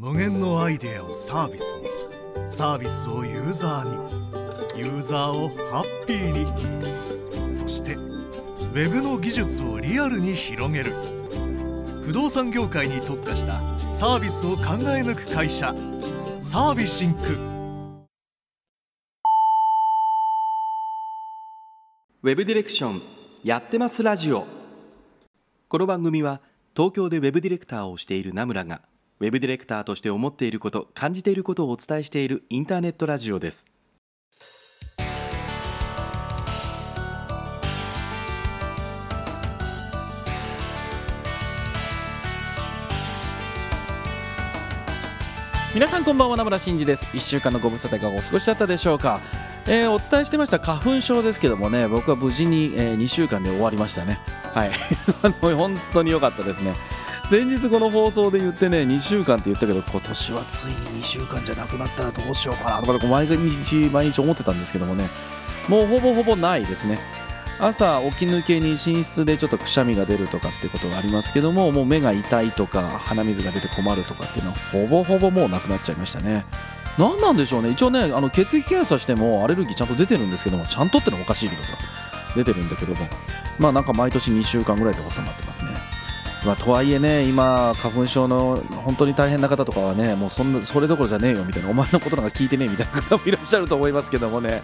無限のアイデアをサービスに。サービスをユーザーに。ユーザーをハッピーに。そしてウェブの技術をリアルに広げる。不動産業界に特化したサービスを考え抜く会社。サービシンク。ウェブディレクションやってますラジオ。この番組は東京でウェブディレクターをしている名村がウェブディレクターとして思っていること感じていることをお伝えしているインターネットラジオです。皆さんこんばんは名村真司です。1週間のご無沙汰がお過ごしだったでしょうか、えー、お伝えしてました花粉症ですけどもね僕は無事に、えー、2週間で終わりましたね。はい。本当に良かったですね。先日この放送で言ってね2週間って言ったけど今年はついに2週間じゃなくなったらどうしようかなとか毎日毎日思ってたんですけどもね。もうほぼほぼないですね。朝起き抜けに寝室でちょっとくしゃみが出るとかってことがありますけどももう目が痛いとか鼻水が出て困るとかっていうのはほぼほぼもうなくなっちゃいましたね。何なんでしょうね。一応ねあの血液検査してもアレルギーちゃんと出てるんですけどもちゃんとってのはおかしいけどさ出てるんだけども。まあなんか毎年2週間ぐらいで収まってますね。まあ、とはいえね、今、花粉症の本当に大変な方とかはね、もうそんなそれどころじゃねえよみたいな、お前のことなんか聞いてねえみたいな方もいらっしゃると思いますけどもね、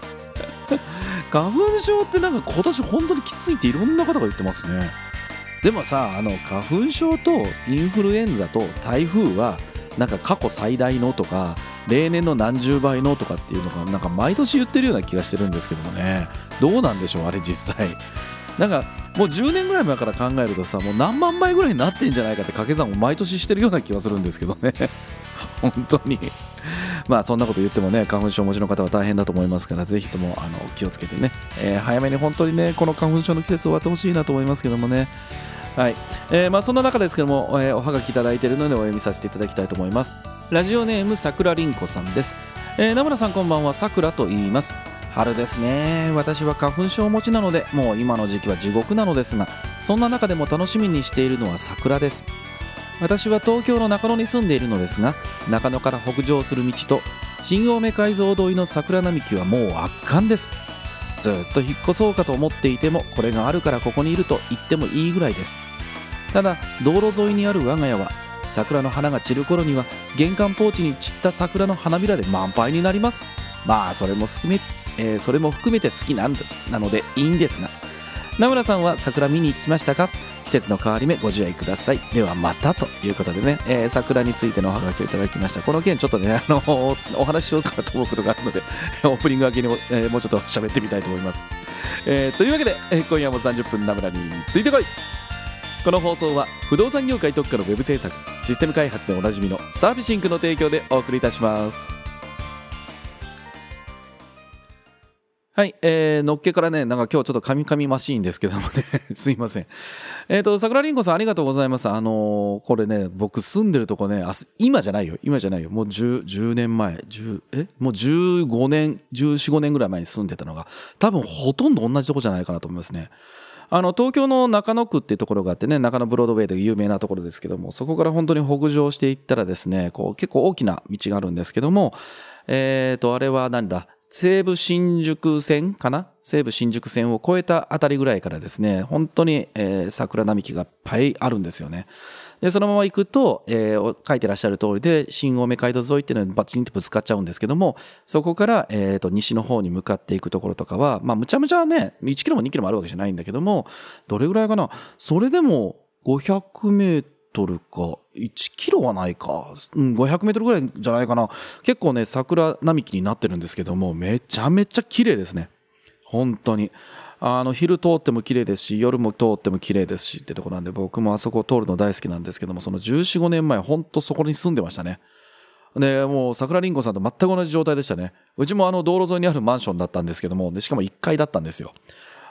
花粉症ってなんか今年本当にきついっていろんな方が言ってますね。でもさ、あの花粉症とインフルエンザと台風は、なんか過去最大のとか、例年の何十倍のとかっていうのが、なんか毎年言ってるような気がしてるんですけどもね、どうなんでしょう、あれ実際。なんかもう10年ぐらい前から考えるとさもう何万倍ぐらいになってんじゃないかって掛け算を毎年してるような気がするんですけどね。本当に。まあそんなこと言ってもね花粉症お持ちの方は大変だと思いますからぜひともあの気をつけてね、えー、早めに本当にねこの花粉症の季節終わってほしいなと思いますけどもね。はい、えー、まあそんな中ですけども、えー、おはがきいただいているのでお読みさせていただきたいと思います。ラジオネームさくらりんこさんです、えー、名村さんこんばんは。さくらと言います。春ですね。私は花粉症持ちなのでもう今の時期は地獄なのですがそんな中でも楽しみにしているのは桜です。私は東京の中野に住んでいるのですが中野から北上する道と新青梅街道沿いの桜並木はもう圧巻です。ずっと引っ越そうかと思っていてもこれがあるからここにいると言ってもいいぐらいです。ただ道路沿いにある我が家は桜の花が散る頃には玄関ポーチに散った桜の花びらで満杯になります。まあそれも含め,、えー、それも含めて好きなんなのでいいんですが。名村さんは桜見に行きましたか？季節の変わり目ご自愛ください。ではまたということでね、えー、桜についてのおはがきをいただきました。この件ちょっとね あのお話ししようかなと思うことがあるので オープニング明けにも,、えー、もうちょっと喋ってみたいと思います、えー、というわけで、えー、今夜も30分名村についてこい。この放送は不動産業界特化のウェブ制作システム開発でおなじみのサービシンクの提供でお送りいたします。はい、えー、のっけからね、なんか今日ちょっとカミカミマシーンですけどもね すいません。えっ、ー、と、桜りんごさんありがとうございます。あのー、これね、僕住んでるとこね、あ今じゃないよ、今じゃないよ。もう 10, 10年前、10え？もう15年、14、5年ぐらい前に住んでたのが、多分ほとんど同じとこじゃないかなと思いますね。あの東京の中野区っていうところがあってね中野ブロードウェイで有名なところですけどもそこから本当に北上していったらですねこう結構大きな道があるんですけどもえっ、ー、とあれは何だ？西武新宿線かな？西武新宿線を越えたあたりぐらいからですね、本当に、えー、桜並木がいっぱいあるんですよね。で、そのまま行くと、えー、書いてらっしゃる通りで、新青梅街道沿いっていうのにバチンとぶつかっちゃうんですけども、そこから、えっ、ー、と、西の方に向かっていくところとかは、まあ、むちゃむちゃね、1キロも2キロもあるわけじゃないんだけども、どれぐらいかな？それでも500メートルトルか、1キロはないか、ん、500メートルぐらいじゃないかな。結構ね、桜並木になってるんですけども、めちゃめちゃ綺麗ですね。本当に。あの、昼通っても綺麗ですし、夜も通っても綺麗ですしってとこなんで、僕もあそこを通るの大好きなんですけども、その14、5年前、本当そこに住んでましたね。で、もう桜りんごさんと全く同じ状態でしたね。うちもあの道路沿いにあるマンションだったんですけども、でしかも1階だったんですよ。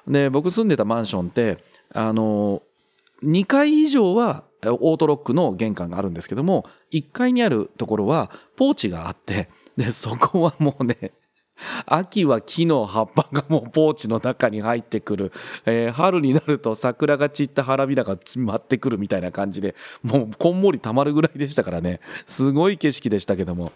で、僕住んでたマンションって、あの、2階以上はオートロックの玄関があるんですけども、1階にあるところはポーチがあって、で、そこはもうね、秋は木の葉っぱがもうポーチの中に入ってくる、えー、春になると桜が散った花びらが舞ってくるみたいな感じでもうこんもりたまるぐらいでしたからね。すごい景色でしたけども。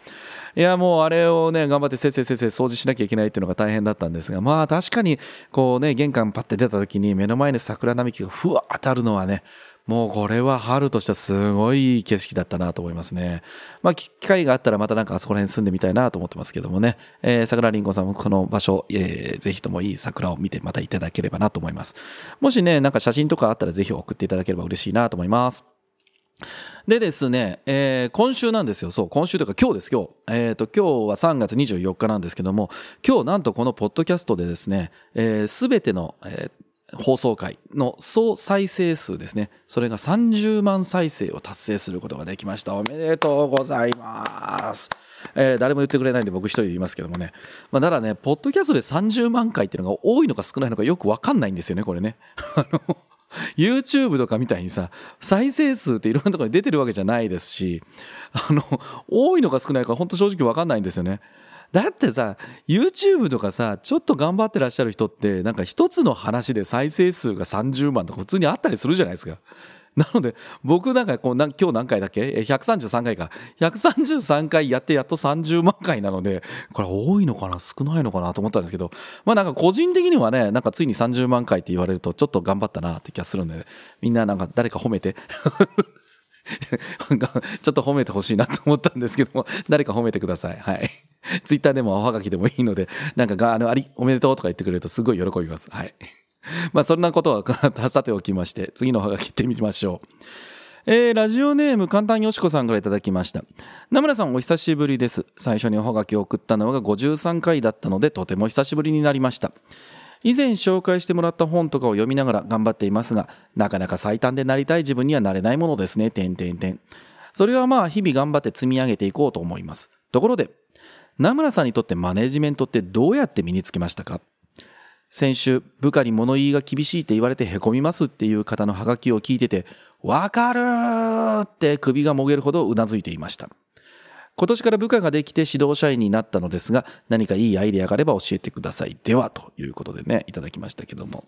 いやもうあれをね頑張ってせっせいせっせい掃除しなきゃいけないっていうのが大変だったんですがまあ確かにこうね玄関パッて出た時に目の前に桜並木がふわ当たるのはねもうこれは春としてはすごい景色だったなと思いますね。まあ機会があったらまたなんかあそこら辺住んでみたいなと思ってますけどもね。えー、桜りんごさんもこの場所、えー、ぜひともいい桜を見てまたいただければなと思います。もしね、なんか写真とかあったらぜひ送っていただければ嬉しいなと思います。でですね、えー、今週なんですよ。そう、今週というか今日です、今日。えっ、ー、と、今日は3月24日なんですけども、今日なんとこのポッドキャストでですね、す、えー、べ、ての、えー放送回の総再生数ですね。それが30万再生を達成することができました。おめでとうございます。えー、誰も言ってくれないんで僕一人で言いますけどもね。まあ、だからね、ポッドキャストで30万回っていうのが多いのか少ないのかよくわかんないんですよね、これね。YouTube とかみたいにさ、再生数っていろんなところに出てるわけじゃないですし、あの、多いのか少ないか本当正直わかんないんですよね。だってさ YouTube とかさちょっと頑張ってらっしゃる人ってなんか一つの話で再生数が30万とか普通にあったりするじゃないですか。なので僕なんかこう今日何回だっけ？133回か。133回やってやっと30万回なのでこれ多いのかな？少ないのかなと思ったんですけど。まあなんか個人的にはねなんかついに30万回って言われるとちょっと頑張ったなって気がするんでみんななんか誰か褒めて。ちょっと褒めてほしいなと思ったんですけども、誰か褒めてください。はい。ツイッターでもおはがきでもいいので、なんかが、あの、あり、おめでとうとか言ってくれるとすごい喜びます。はい。まあ、そんなことはさておきまして、次のおはがき行ってみましょう。えー、ラジオネーム簡単よしこさんからいただきました。名村さんお久しぶりです。最初におはがきを送ったのが53回だったので、とても久しぶりになりました。以前紹介してもらった本とかを読みながら頑張っていますが、なかなか最短でなりたい自分にはなれないものですね、点点点。それはまあ日々頑張って積み上げていこうと思います。ところで、名村さんにとってマネジメントってどうやって身につけましたか？先週、部下に物言いが厳しいって言われて凹みますっていう方のハガキを聞いてて、わかるーって首がもげるほどうなずいていました。今年から部下ができて指導社員になったのですが、何かいいアイデアがあれば教えてください。では、ということでね、いただきましたけども。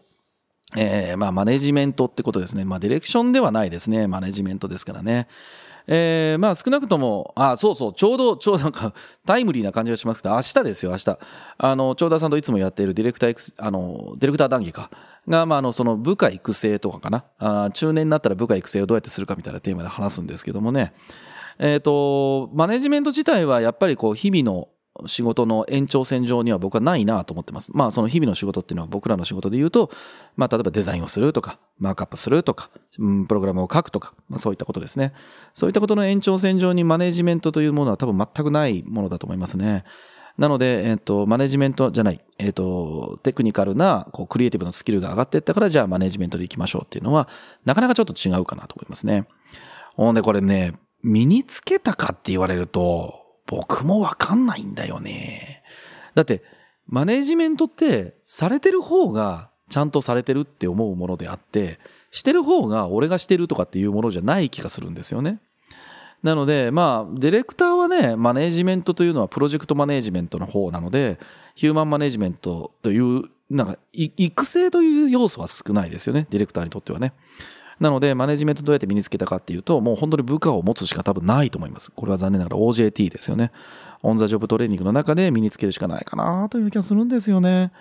えー、まあ、マネジメントってことですね。まあ、ディレクションではないですね。マネジメントですからね。えー、まあ少なくとも、あ、そうそう、ちょうど、ちょうどなんか、タイムリーな感じがしますけど、明日ですよ、明日。あの、長田さんといつもやっているディレクター、あの、ディレクター談義か。が、まあ、あの、その部下育成とかかな。あ中年になったら部下育成をどうやってするかみたいなテーマで話すんですけどもね。えっ、と、マネジメント自体はやっぱりこう、日々の仕事の延長線上には僕はないなと思ってます。まあその日々の仕事っていうのは僕らの仕事で言うと、まあ例えばデザインをするとか、マークアップするとか、ん、プログラムを書くとか、まあそういったことですね。そういったことの延長線上にマネジメントというものは多分全くないものだと思いますね。なので、えっ、ー、と、マネジメントじゃない、えっ、ー、と、テクニカルな、こう、クリエイティブのスキルが上がっていったから、じゃあマネジメントで行きましょうっていうのは、なかなかちょっと違うかなと思いますね。ほんで、これね、身につけたかって言われると、僕もわかんないんだよね。だって、マネジメントってされてる方がちゃんとされてるって思うものであって、してる方が俺がしてるとかっていうものじゃない気がするんですよね。なので、まあ、ディレクターはね、マネジメントというのはプロジェクトマネジメントの方なので、ヒューマンマネジメントという、なんか、育成という要素は少ないですよね、ディレクターにとってはね。なので、マネジメントどうやって身につけたかっていうと、もう本当に部下を持つしか多分ないと思います。これは残念ながら OJT ですよね。オンザジョブトレーニングの中で身につけるしかないかなという気がするんですよね。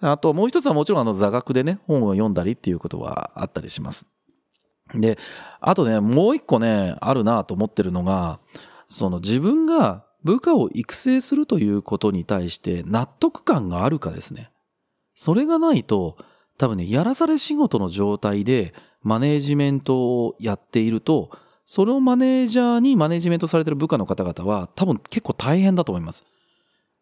あともう一つはもちろんあの座学でね、本を読んだりっていうことはあったりします。で、あとね、もう一個ね、あるなと思ってるのが、その自分が部下を育成するということに対して納得感があるかですね。それがないと、多分ね、やらされ仕事の状態でマネージメントをやっていると、そのマネージャーにマネージメントされてる部下の方々は多分結構大変だと思います。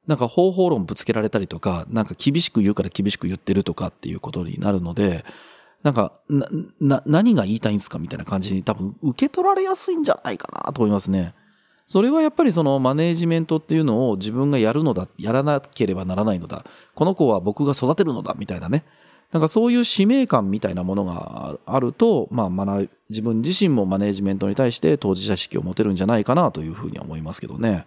なんか方法論ぶつけられたりとか、なんか厳しく言うから厳しく言ってるとかっていうことになるので、なんか、な、な、何が言いたいんですかみたいな感じに多分受け取られやすいんじゃないかなと思いますね。それはやっぱりそのマネージメントっていうのを自分がやるのだ、やらなければならないのだ。この子は僕が育てるのだ、みたいなね。なんかそういう使命感みたいなものがあると、まあ、自分自身もマネジメントに対して当事者意識を持てるんじゃないかなというふうに思いますけどね。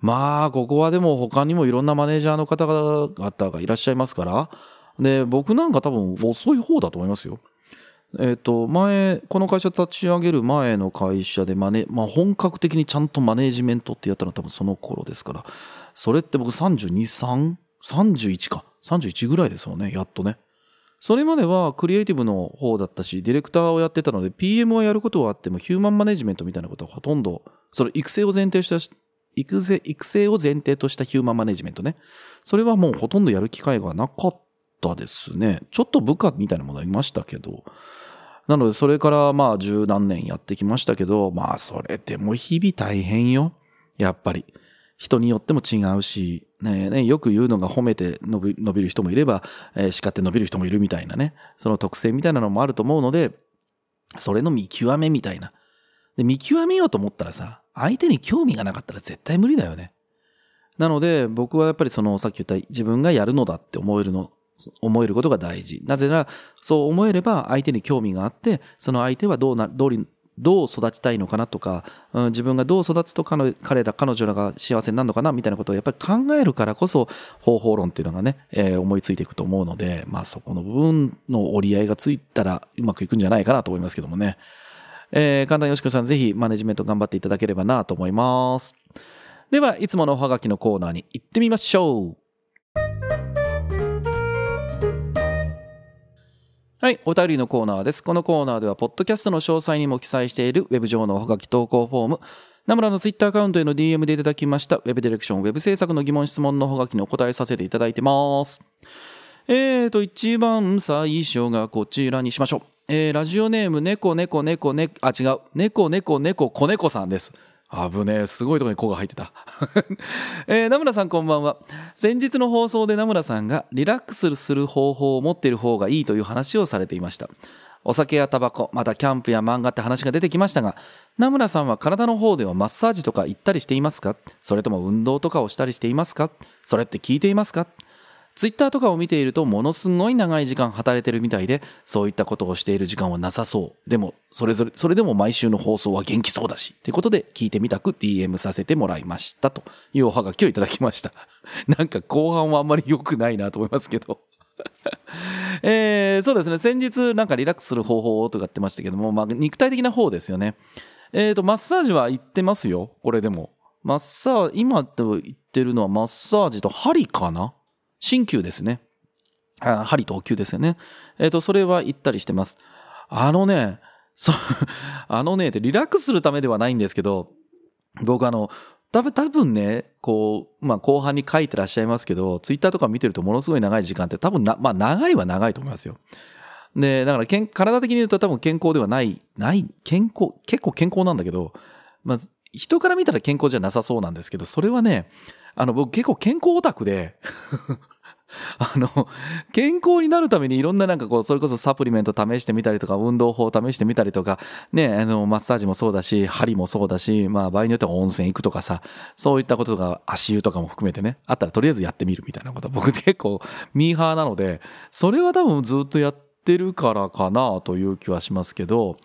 まあ、ここはでも他にもいろんなマネージャーの方々がいらっしゃいますから、で、僕なんか多分遅い方だと思いますよ。えっ、と、前、この会社立ち上げる前の会社でマネ、まあ本格的にちゃんとマネージメントってやったのは多分その頃ですから、それって僕32、3、31か。31ぐらいですもんね、やっとね。それまではクリエイティブの方だったし、ディレクターをやってたので、PM をやることはあっても、ヒューマンマネジメントみたいなことはほとんど、それ育成を前提したし、育成育成を前提としたヒューマンマネジメントね。それはもうほとんどやる機会がなかったですね。ちょっと部下みたいなものはいましたけど。なので、それからまあ十何年やってきましたけど、まあそれでも日々大変よ。やっぱり。人によっても違うし、ねね、よく言うのが褒めて伸び伸びる人もいれば、えー、叱って伸びる人もいるみたいなね、その特性みたいなのもあると思うので、それの見極めみたいな。で、見極めようと思ったらさ、相手に興味がなかったら絶対無理だよね。なので、僕はやっぱりその、さっき言った自分がやるのだって思えるの、思えることが大事。なぜなら、そう思えれば相手に興味があって、その相手はどうな、どうり、どう育ちたいのかなとか、うん、自分がどう育つと彼ら、彼女らが幸せになるのかなみたいなことをやっぱり考えるからこそ方法論っていうのがね、えー、思いついていくと思うので、まあそこの部分の折り合いがついたらうまくいくんじゃないかなと思いますけどもね。えー、神田よしこさんぜひマネジメント頑張っていただければなと思います。では、いつものおはがきのコーナーに行ってみましょう。はい、お便りのコーナーです。このコーナーでは、ポッドキャストの詳細にも記載しているウェブ上のおはがき投稿フォーム、ナムラのツイッターアカウントへの DM でいただきました、ウェブディレクション、ウェブ制作の疑問質問のおはがきにお答えさせていただいてます。えーと、一番最初がこちらにしましょう。えー、ラジオネーム、猫猫猫猫、あ、違う、猫猫猫子猫さんです。危ねえ、すごいとこに子が入ってた。えー、名村さんこんばんは。先日の放送で名村さんがリラックスする方法を持っている方がいいという話をされていました。お酒やタバコ、またキャンプや漫画って話が出てきましたが、名村さんは体の方ではマッサージとか行ったりしていますか？それとも運動とかをしたりしていますか？それって聞いていますか？ツイッターとかを見ているとものすごい長い時間働いてるみたいで、そういったことをしている時間はなさそう。でも、それぞれ、それでも毎週の放送は元気そうだし。ってことで聞いてみたく DM させてもらいましたというおはがきをいただきました。なんか後半はあんまり良くないなと思いますけど。えー、そうですね。先日なんかリラックスする方法とかってましたけども、まあ肉体的な方ですよね。えっ、ー、と、マッサージは行ってますよ。これでも。マッサージ、今言ってるのはマッサージと針かな？鍼灸ですね。あ針とお灸ですよね。えっ、ー、と、それは行ったりしてます。あのね、そう、あのね、リラックスするためではないんですけど、僕あの、多分、多分ね、こう、まあ後半に書いてらっしゃいますけど、ツイッターとか見てるとものすごい長い時間って多分な、まあ長いは長いと思いますよ。で、だからけん、体的に言うと多分健康ではない、ない、健康、結構健康なんだけど、まあ、人から見たら健康じゃなさそうなんですけど、それはね、あの、僕結構健康オタクであの、健康になるためにいろんななんかこう、それこそサプリメント試してみたりとか、運動法を試してみたりとか、ね、あの、マッサージもそうだし、針もそうだし、まあ場合によっては温泉行くとかさ、そういったこととか、足湯とかも含めてね、あったらとりあえずやってみるみたいなこと。僕結構ミーハーなので、それは多分ずっとやってるからかなという気はしますけど、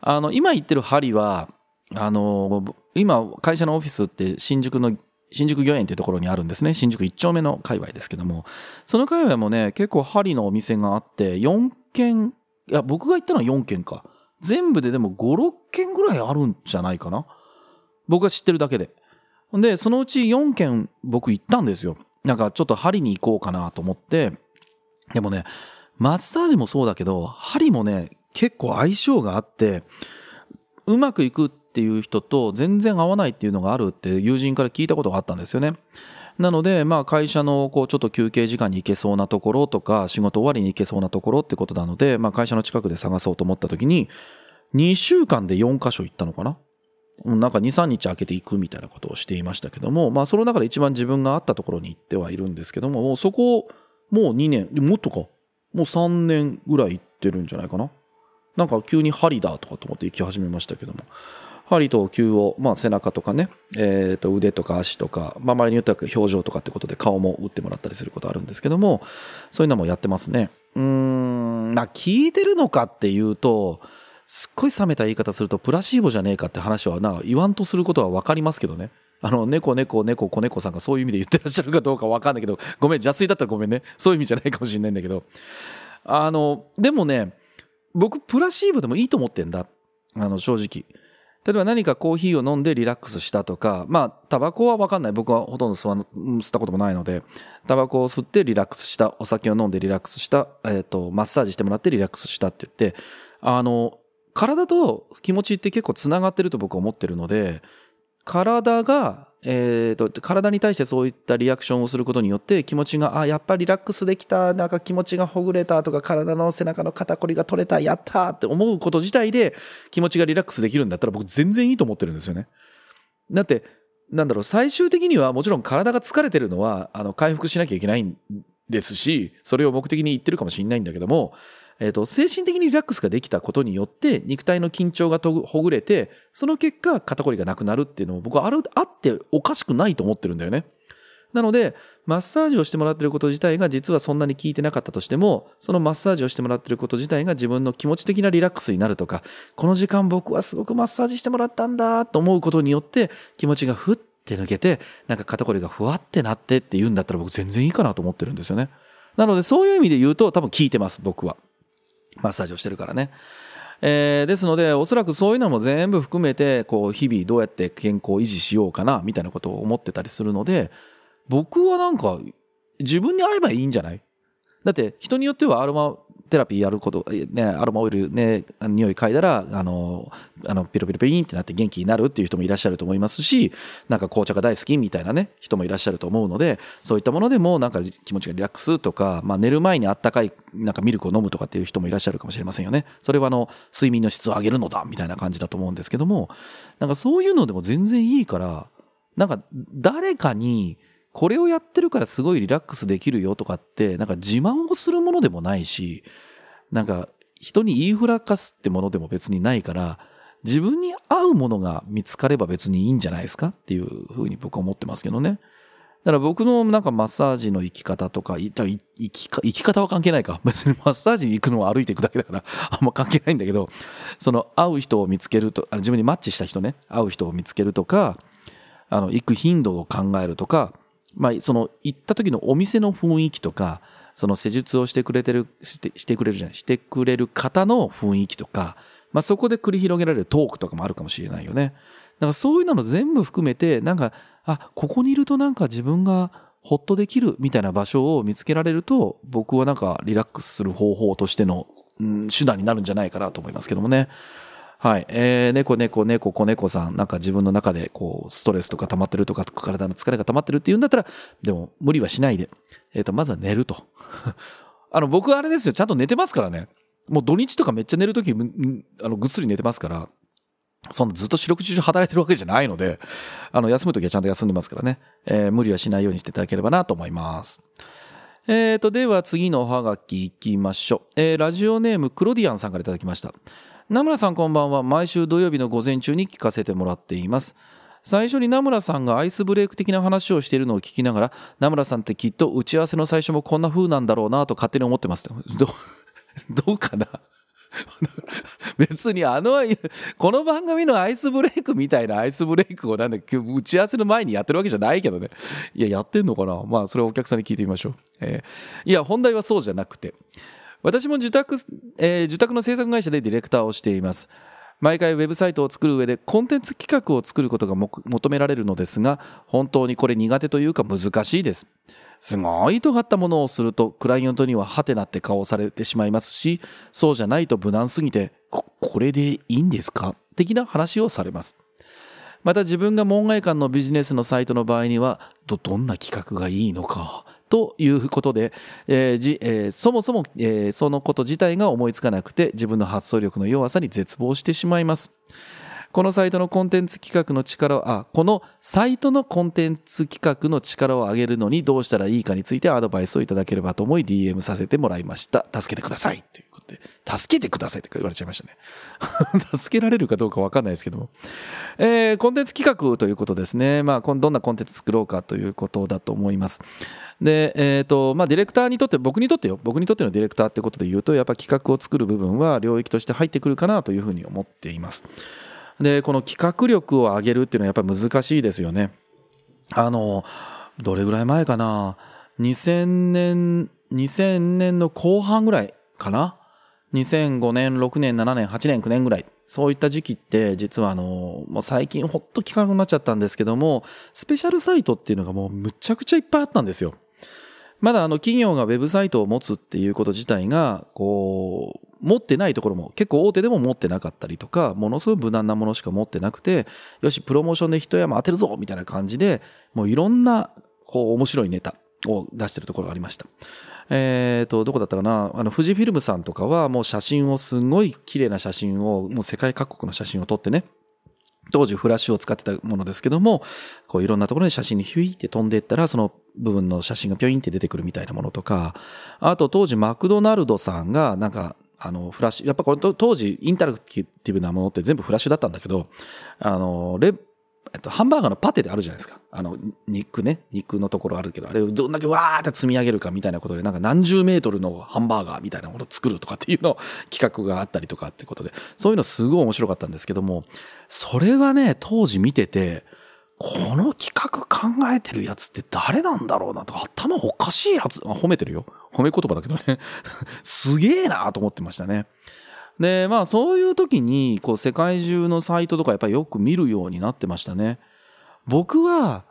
あの、今言ってる針は、あの、今会社のオフィスって新宿の新宿御苑っていうところにあるんですね。新宿1丁目の界隈ですけども。その界隈もね結構針のお店があって4軒いや僕が行ったのは4軒か。全部ででも56軒ぐらいあるんじゃないかな。僕が知ってるだけで。でそのうち4軒僕行ったんですよ。なんかちょっと針に行こうかなと思って。でもねマッサージもそうだけど針もね結構相性があってうまくいくっていう人と全然合わないっていうのがあるって友人から聞いたことがあったんですよね。なので、まあ会社のこうちょっと休憩時間に行けそうなところとか仕事終わりに行けそうなところってことなので、まあ会社の近くで探そうと思った時に2週間で4カ所行ったのかな？なんか2、3日空けていくみたいなことをしていましたけども、まあその中で一番自分があったところに行ってはいるんですけども、もうそこをもう2年、もっとか、もう3年ぐらい行ってるんじゃないかな。なんか急に針だとかと思って行き始めましたけども。針と球を、まあ、背中とかね、えー、と腕とか足とか、まあ、周りによっては表情とかってことで顔も打ってもらったりすることあるんですけどもそういうのもやってますね。うんまあ聞いてるのかっていうとすっごい冷めた言い方するとプラシーボじゃねえかって話はな言わんとすることは分かりますけどね。あの猫猫猫子猫さんがそういう意味で言ってらっしゃるかどうか分かんないけどごめん邪推だったらごめんね。そういう意味じゃないかもしれないんだけど。あのでもね僕プラシーボでもいいと思ってんだ。あの正直。例えば何かコーヒーを飲んでリラックスしたとかまあタバコはわかんない。僕はほとんど吸わ吸ったこともないのでタバコを吸ってリラックスしたお酒を飲んでリラックスした、えーと、マッサージしてもらってリラックスしたって言ってあの体と気持ちって結構つながってると僕は思ってるので体がえーと、体に対してそういったリアクションをすることによって気持ちがあやっぱりリラックスできたなんか気持ちがほぐれたとか体の背中の肩こりが取れたやったって思うこと自体で気持ちがリラックスできるんだったら僕全然いいと思ってるんですよね。だってなんだろう最終的にはもちろん体が疲れてるのはあの回復しなきゃいけないんですしそれを目的に言ってるかもしれないんだけどもえーと、精神的にリラックスができたことによって肉体の緊張がほぐれてその結果肩こりがなくなるっていうのも僕はあるあっておかしくないと思ってるんだよね。なのでマッサージをしてもらってること自体が実はそんなに効いてなかったとしてもそのマッサージをしてもらってること自体が自分の気持ち的なリラックスになるとかこの時間僕はすごくマッサージしてもらったんだと思うことによって気持ちがふって抜けてなんか肩こりがふわってなってって言うんだったら僕全然いいかなと思ってるんですよね。なのでそういう意味で言うと多分効いてます僕は。マッサージをしてるからね。えー、ですのでおそらくそういうのも全部含めてこう日々どうやって健康を維持しようかなみたいなことを思ってたりするので僕はなんか自分に合えばいいんじゃない？だって人によってはアロマテラピーやること、ね、アロマオイルね、匂い嗅いだら、あの、あの、ピロピロピーンってなって元気になるっていう人もいらっしゃると思いますし、なんか紅茶が大好きみたいなね、人もいらっしゃると思うので、そういったものでもなんか気持ちがリラックスとか、まあ寝る前にあったかい、なんかミルクを飲むとかっていう人もいらっしゃるかもしれませんよね。それはあの、睡眠の質を上げるのだみたいな感じだと思うんですけども、なんかそういうのでも全然いいから、なんか誰かに、これをやってるからすごいリラックスできるよとかって、なんか自慢をするものでもないし、なんか人に言いふらかすってものでも別にないから、自分に合うものが見つかれば別にいいんじゃないですかっていうふうに僕は思ってますけどね。だから僕のなんかマッサージの生き方とか、生き生き方は関係ないか。別にマッサージに行くのは歩いていくだけだから あんま関係ないんだけど、その会う人を見つけると、自分にマッチした人ね、会う人を見つけるとか、あの、行く頻度を考えるとか、まあ、その行った時のお店の雰囲気とか、その施術をしてくれてる、してしてくれるじゃない、してくれる方の雰囲気とか、まあ、そこで繰り広げられるトークとかもあるかもしれないよね。だからそういうのの全部含めて、なんか、あ、ここにいるとなんか自分がほっとできるみたいな場所を見つけられると、僕はなんかリラックスする方法としての、うん、手段になるんじゃないかなと思いますけどもね。はい。えー、猫猫猫子猫さん、なんか自分の中でこう、ストレスとか溜まってるとか、体の疲れが溜まってるって言うんだったら、でも無理はしないで、えっ、ー、と、まずは寝ると。あの、僕あれですよ、ちゃんと寝てますからね。もう土日とかめっちゃ寝るとき、あの、ぐっすり寝てますから、そんなずっと四六時中働いてるわけじゃないので、あの、休むときはちゃんと休んでますからね、えー、無理はしないようにしていただければなと思います。えーと、では次のおはがきいきましょう。えー、ラジオネームクロディアンさんからいただきました。名村さんこんばんは。毎週土曜日の午前中に聞かせてもらっています。最初に名村さんがアイスブレイク的な話をしているのを聞きながら、名村さんってきっと打ち合わせの最初もこんな風なんだろうなと勝手に思ってます。ど どうかな？別にあの、この番組のアイスブレイクみたいなアイスブレイクをなんだ打ち合わせの前にやってるわけじゃないけどね。いや、やってんのかな？まあ、それはお客さんに聞いてみましょう。えー、いや、本題はそうじゃなくて、私も受託、えー、受託の制作会社でディレクターをしています。毎回ウェブサイトを作る上でコンテンツ企画を作ることが求められるのですが、本当にこれ苦手というか難しいです。すごい尖ったものをすると、クライアントにはハテナって顔をされてしまいますし、そうじゃないと無難すぎて、ここれでいいんですか？的な話をされます。また自分が門外漢のビジネスのサイトの場合には、ど、どんな企画がいいのか、ということで、えーじえー、そもそも、えー、そのこと自体が思いつかなくて自分の発想力の弱さに絶望してしまいます。このサイトのコンテンツ企画の力を、あ、このサイトのコンテンツ企画の力を上げるのにどうしたらいいかについてアドバイスをいただければと思い DM させてもらいました。助けてください。ということで、助けてくださいって言われちゃいましたね。助けられるかどうかわかんないですけども。えー、コンテンツ企画ということですね。まあ、どんなコンテンツ作ろうかということだと思います。で、えっ、ー、と、まあ、ディレクターにとって、僕にとってよ、僕にとってのディレクターってことで言うと、やっぱ企画を作る部分は領域として入ってくるかなというふうに思っています。で、この企画力を上げるっていうのはやっぱり難しいですよね。あの、どれぐらい前かな？2000年、2000年の後半ぐらいかな？2005年、6年、7年、8年、9年ぐらい。そういった時期って実はあの、もう最近ほっと聞かなくなっちゃったんですけども、スペシャルサイトっていうのがもうむちゃくちゃいっぱいあったんですよ。まだあの企業がウェブサイトを持つっていうこと自体が、こう、持ってないところも結構大手でも持ってなかったりとか、ものすごい無難なものしか持ってなくて、よし、プロモーションで一山当てるぞみたいな感じで、もういろんな、こう、面白いネタを出してるところがありました。えっ、ー、と、どこだったかな？あの、富士フィルムさんとかはもう写真をすごい綺麗な写真を、もう世界各国の写真を撮ってね、当時フラッシュを使ってたものですけども、こういろんなところに写真にヒュイって飛んでいったら、その部分の写真がピョインって出てくるみたいなものとか、あと当時マクドナルドさんがなんか、あの、フラッシュ、やっぱこれ当時インタラクティブなものって全部フラッシュだったんだけど、あの、レえっと、ハンバーガーのパテであるじゃないですか。あの、肉ね、肉のところあるけど、あれをどんだけわーって積み上げるかみたいなことで、なんか何十メートルのハンバーガーみたいなものを作るとかっていうの企画があったりとかってことで、そういうのすごい面白かったんですけども、それはね、当時見てて、この企画考えてるやつって誰なんだろうなとか頭おかしいやつ、褒めてるよ。褒め言葉だけどね。すげえなと思ってましたね。で、まあそういう時に、こう世界中のサイトとかやっぱりよく見るようになってましたね。僕は、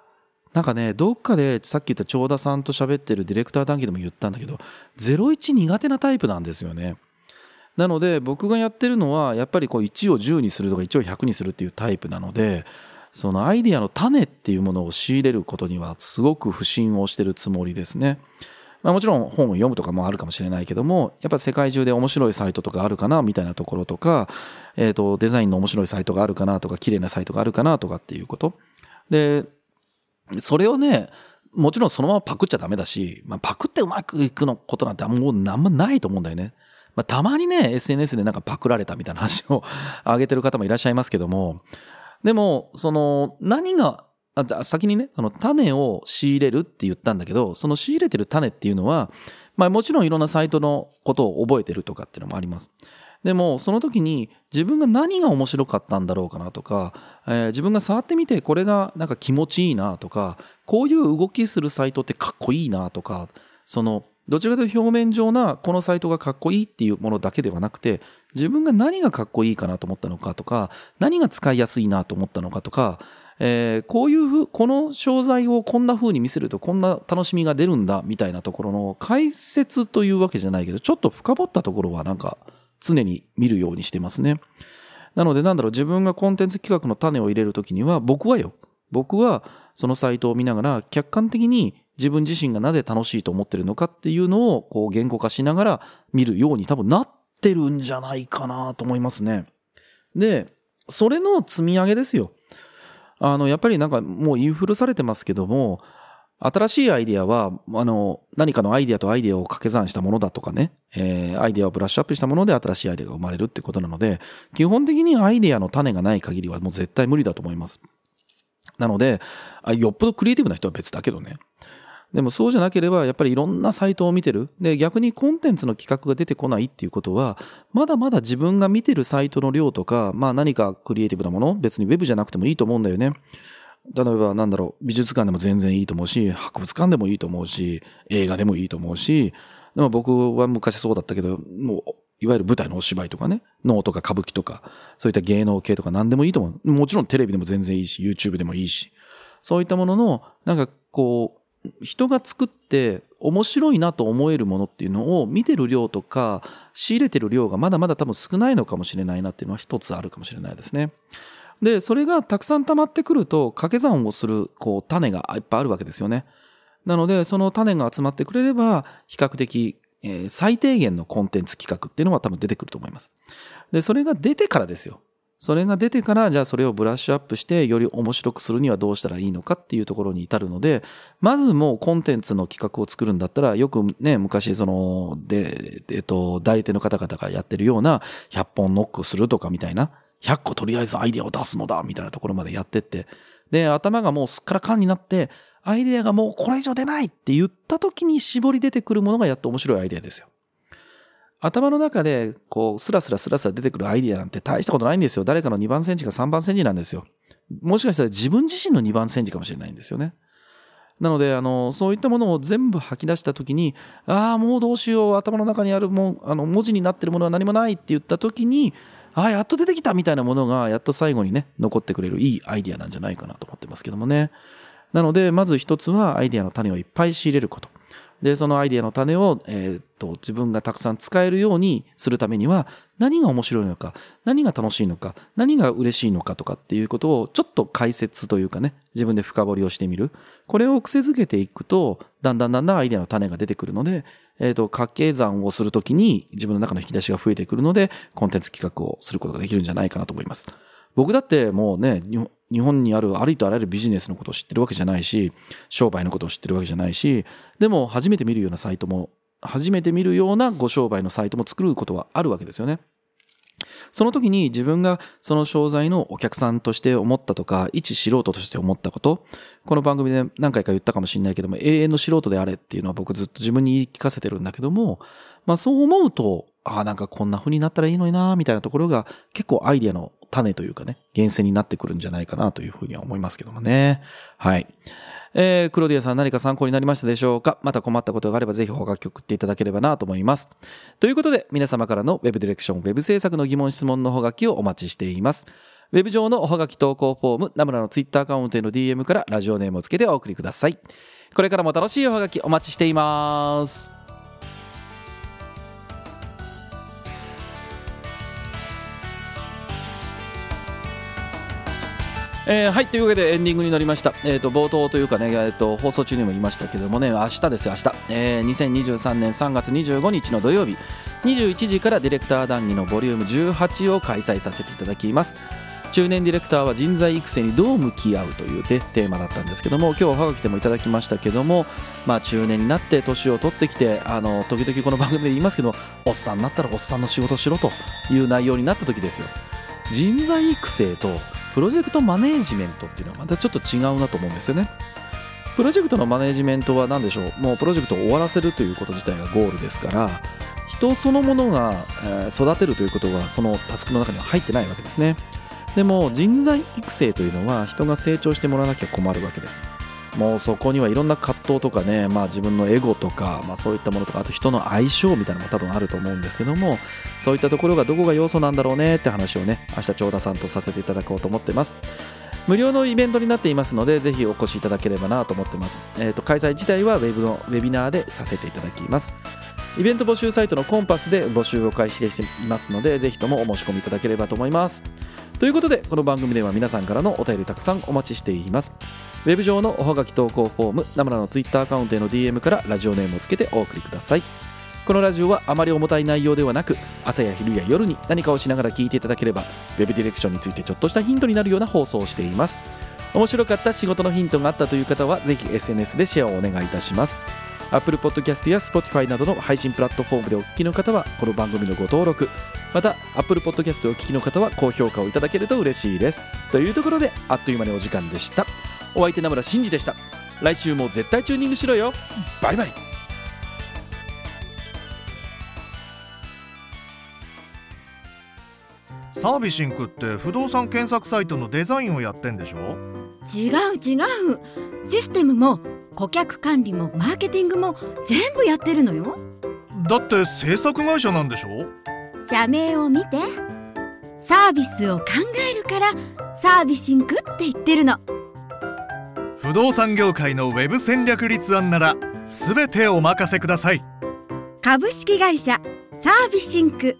なんかね、どっかでさっき言った長田さんと喋ってるディレクター談義でも言ったんだけど、01苦手なタイプなんですよね。なので僕がやってるのはやっぱりこう1を10にするとか1を100にするっていうタイプなので、そのアイディアの種っていうものを仕入れることにはすごく不信をしてるつもりですね。まあ、もちろん本を読むとかもあるかもしれないけども、やっぱ世界中で面白いサイトとかあるかなみたいなところとか、えっ、ー、と、デザインの面白いサイトがあるかなとか、綺麗なサイトがあるかなとかっていうこと。で、それをね、もちろんそのままパクっちゃダメだし、まあ、パクってうまくいくのことなんてもうなんもないと思うんだよね。まあ、たまにね、SNS でなんかパクられたみたいな話を 上げてる方もいらっしゃいますけども、でも、その、何があ先にね、あの種を仕入れるって言ったんだけど、その仕入れてる種っていうのは、まあもちろんいろんなサイトのことを覚えてるとかっていうのもあります。でも、その時に自分が何が面白かったんだろうかなとか、えー、自分が触ってみてこれがなんか気持ちいいなとか、こういう動きするサイトってかっこいいなとか、その、どちらかというと表面上なこのサイトがかっこいいっていうものだけではなくて、自分が何がかっこいいかなと思ったのかとか、何が使いやすいなと思ったのかとか、えー、こういうふう、この商材をこんな風に見せるとこんな楽しみが出るんだみたいなところの解説というわけじゃないけど、ちょっと深掘ったところはなんか常に見るようにしてますね。なのでなんだろう、自分がコンテンツ企画の種を入れるときには、僕はよ、僕はそのサイトを見ながら客観的に自分自身がなぜ楽しいと思ってるのかっていうのをこう言語化しながら見るように多分なってるんじゃないかなと思いますね。で、それの積み上げですよ。あの、やっぱりなんかもうインフルされてますけども、新しいアイディアは、あの、何かのアイディアとアイディアを掛け算したものだとかね、えー、アイディアをブラッシュアップしたもので新しいアイディアが生まれるってことなので、基本的にアイディアの種がない限りはもう絶対無理だと思います。なので、よっぽどクリエイティブな人は別だけどね。でもそうじゃなければ、やっぱりいろんなサイトを見てる。で、逆にコンテンツの企画が出てこないっていうことは、まだまだ自分が見てるサイトの量とか、まあ何かクリエイティブなもの、別にウェブじゃなくてもいいと思うんだよね。例えばなんだろう、美術館でも全然いいと思うし、博物館でもいいと思うし、映画でもいいと思うし、でも僕は昔そうだったけど、もう、いわゆる舞台のお芝居とかね、能とか歌舞伎とか、そういった芸能系とか何でもいいと思う。もちろんテレビでも全然いいし、YouTube でもいいし、そういったものの、なんかこう、人が作って面白いなと思えるものっていうのを見てる量とか仕入れてる量がまだまだ多分少ないのかもしれないなっていうのは一つあるかもしれないですね。で、それがたくさん溜まってくると掛け算をするこう種がいっぱいあるわけですよね。なので、その種が集まってくれれば比較的、え、最低限のコンテンツ企画っていうのは多分出てくると思います。で、それが出てからですよ。それが出てから、じゃあそれをブラッシュアップして、より面白くするにはどうしたらいいのかっていうところに至るので、まずもうコンテンツの企画を作るんだったら、よくね、昔その、で、えっと、代理店の方々がやってるような、100本ノックするとかみたいな、100個とりあえずアイデアを出すのだ、みたいなところまでやってって、で、頭がもうすっからかんになって、アイデアがもうこれ以上出ないって言った時に絞り出てくるものがやっと面白いアイデアですよ。頭の中で、こう、スラスラスラスラ出てくるアイディアなんて大したことないんですよ。誰かの2番センチか3番センチなんですよ。もしかしたら自分自身の2番センチかもしれないんですよね。なのであのそういったものを全部吐き出した時にああもうどうしよう頭の中にあるもんあの文字になってるものは何もないって言った時にああやっと出てきたみたいなものがやっと最後にね残ってくれるいいアイディアなんじゃないかなと思ってますけどもねなのでまず一つはアイディアの種をいっぱい仕入れることで、そのアイデアの種を、えー、っと、自分がたくさん使えるようにするためには、何が面白いのか、何が楽しいのか、何が嬉しいのかとかっていうことを、ちょっと解説というかね、自分で深掘りをしてみる。これを癖づけていくと、だんだんだんだんアイデアの種が出てくるので、えっ、ー、と、掛け算をするときに自分の中の引き出しが増えてくるので、コンテンツ企画をすることができるんじゃないかなと思います。僕だってもうね、日本にあるありとあらゆるビジネスのことを知ってるわけじゃないし、商売のことを知ってるわけじゃないし、でも初めて見るようなサイトも、初めて見るようなご商売のサイトも作ることはあるわけですよね。その時に自分がその商材のお客さんとして思ったとか、一素人として思ったこと、この番組で何回か言ったかもしれないけども、永遠の素人であれっていうのは僕ずっと自分に言い聞かせてるんだけども、まあそう思うと、ああ、なんかこんな風になったらいいのになみたいなところが結構アイディアの種というかね、厳選になってくるんじゃないかなというふうには思いますけどもね。はい。えー、クロディアさん何か参考になりましたでしょうか？また困ったことがあればぜひお書き送っていただければなと思います。ということで皆様からの Web ディレクション、Web 制作の疑問質問のほがきをお待ちしています。ウェブ上のおはがき投稿フォーム、ナムラのツイッターアカウントへの DM からラジオネームをつけてお送りください。これからも楽しいおはがきお待ちしています。えー、はいというわけでエンディングになりました、えーと、冒頭というかね、えーと、放送中にも言いましたけどもね明日です明日、えー、2023年3月25日の土曜日。21時からディレクター談義のボリューム18を開催させていただきます。中年ディレクターは人材育成にどう向き合うというテーマだったんですけども今日おはがきでもいただきましたけども、まあ、中年になって年を取ってきてあの時々この番組で言いますけどおっさんになったらおっさんの仕事しろという内容になった時ですよ。人材育成とプロジェクトマネージメントっていうのはまたちょっと違うなと思うんですよね。プロジェクトのマネージメントは何でしょう？もうプロジェクトを終わらせるということ自体がゴールですから人そのものが、育てるということはそのタスクの中には入ってないわけですね。でも人材育成というのは人が成長してもらわなきゃ困るわけです。もうそこにはいろんな葛藤とかね、まあ、自分のエゴとか、まあ、そういったものとかあと人の相性みたいなのも多分あると思うんですけどもそういったところがどこが要素なんだろうねって話をね明日長田さんとさせていただこうと思ってます。無料のイベントになっていますのでぜひお越しいただければなと思ってます、えーと、開催自体はウェブのウェビナーでさせていただきます。イベント募集サイトのコンパスで募集を開始していますのでぜひともお申し込みいただければと思います。ということでこの番組では皆さんからのお便りたくさんお待ちしています。ウェブ上のおはがき投稿フォームナムラのツイッターアカウントへの DM からラジオネームをつけてお送りください。このラジオはあまり重たい内容ではなく朝や昼や夜に何かをしながら聞いていただければウェブディレクションについてちょっとしたヒントになるような放送をしています。面白かった仕事のヒントがあったという方はぜひ SNS でシェアをお願いいたします。Apple Podcast や Spotify などの配信プラットフォームでお聞きの方はこの番組のご登録。また Apple Podcast でお聞きの方は高評価をいただけると嬉しいです。というところであっという間にお時間でした。お相手名村真司でした。来週も絶対チューニングしろよ。バイバイ。サービシンクって不動産検索サイトのデザインをやってんでしょ？違う違う。システムも顧客管理もマーケティングも全部やってるのよ。だって制作会社なんでしょ？社名を見てサービスを考えるからサービシンクって言ってるの。不動産業界のウェブ戦略立案なら全てお任せください。株式会社サービシンク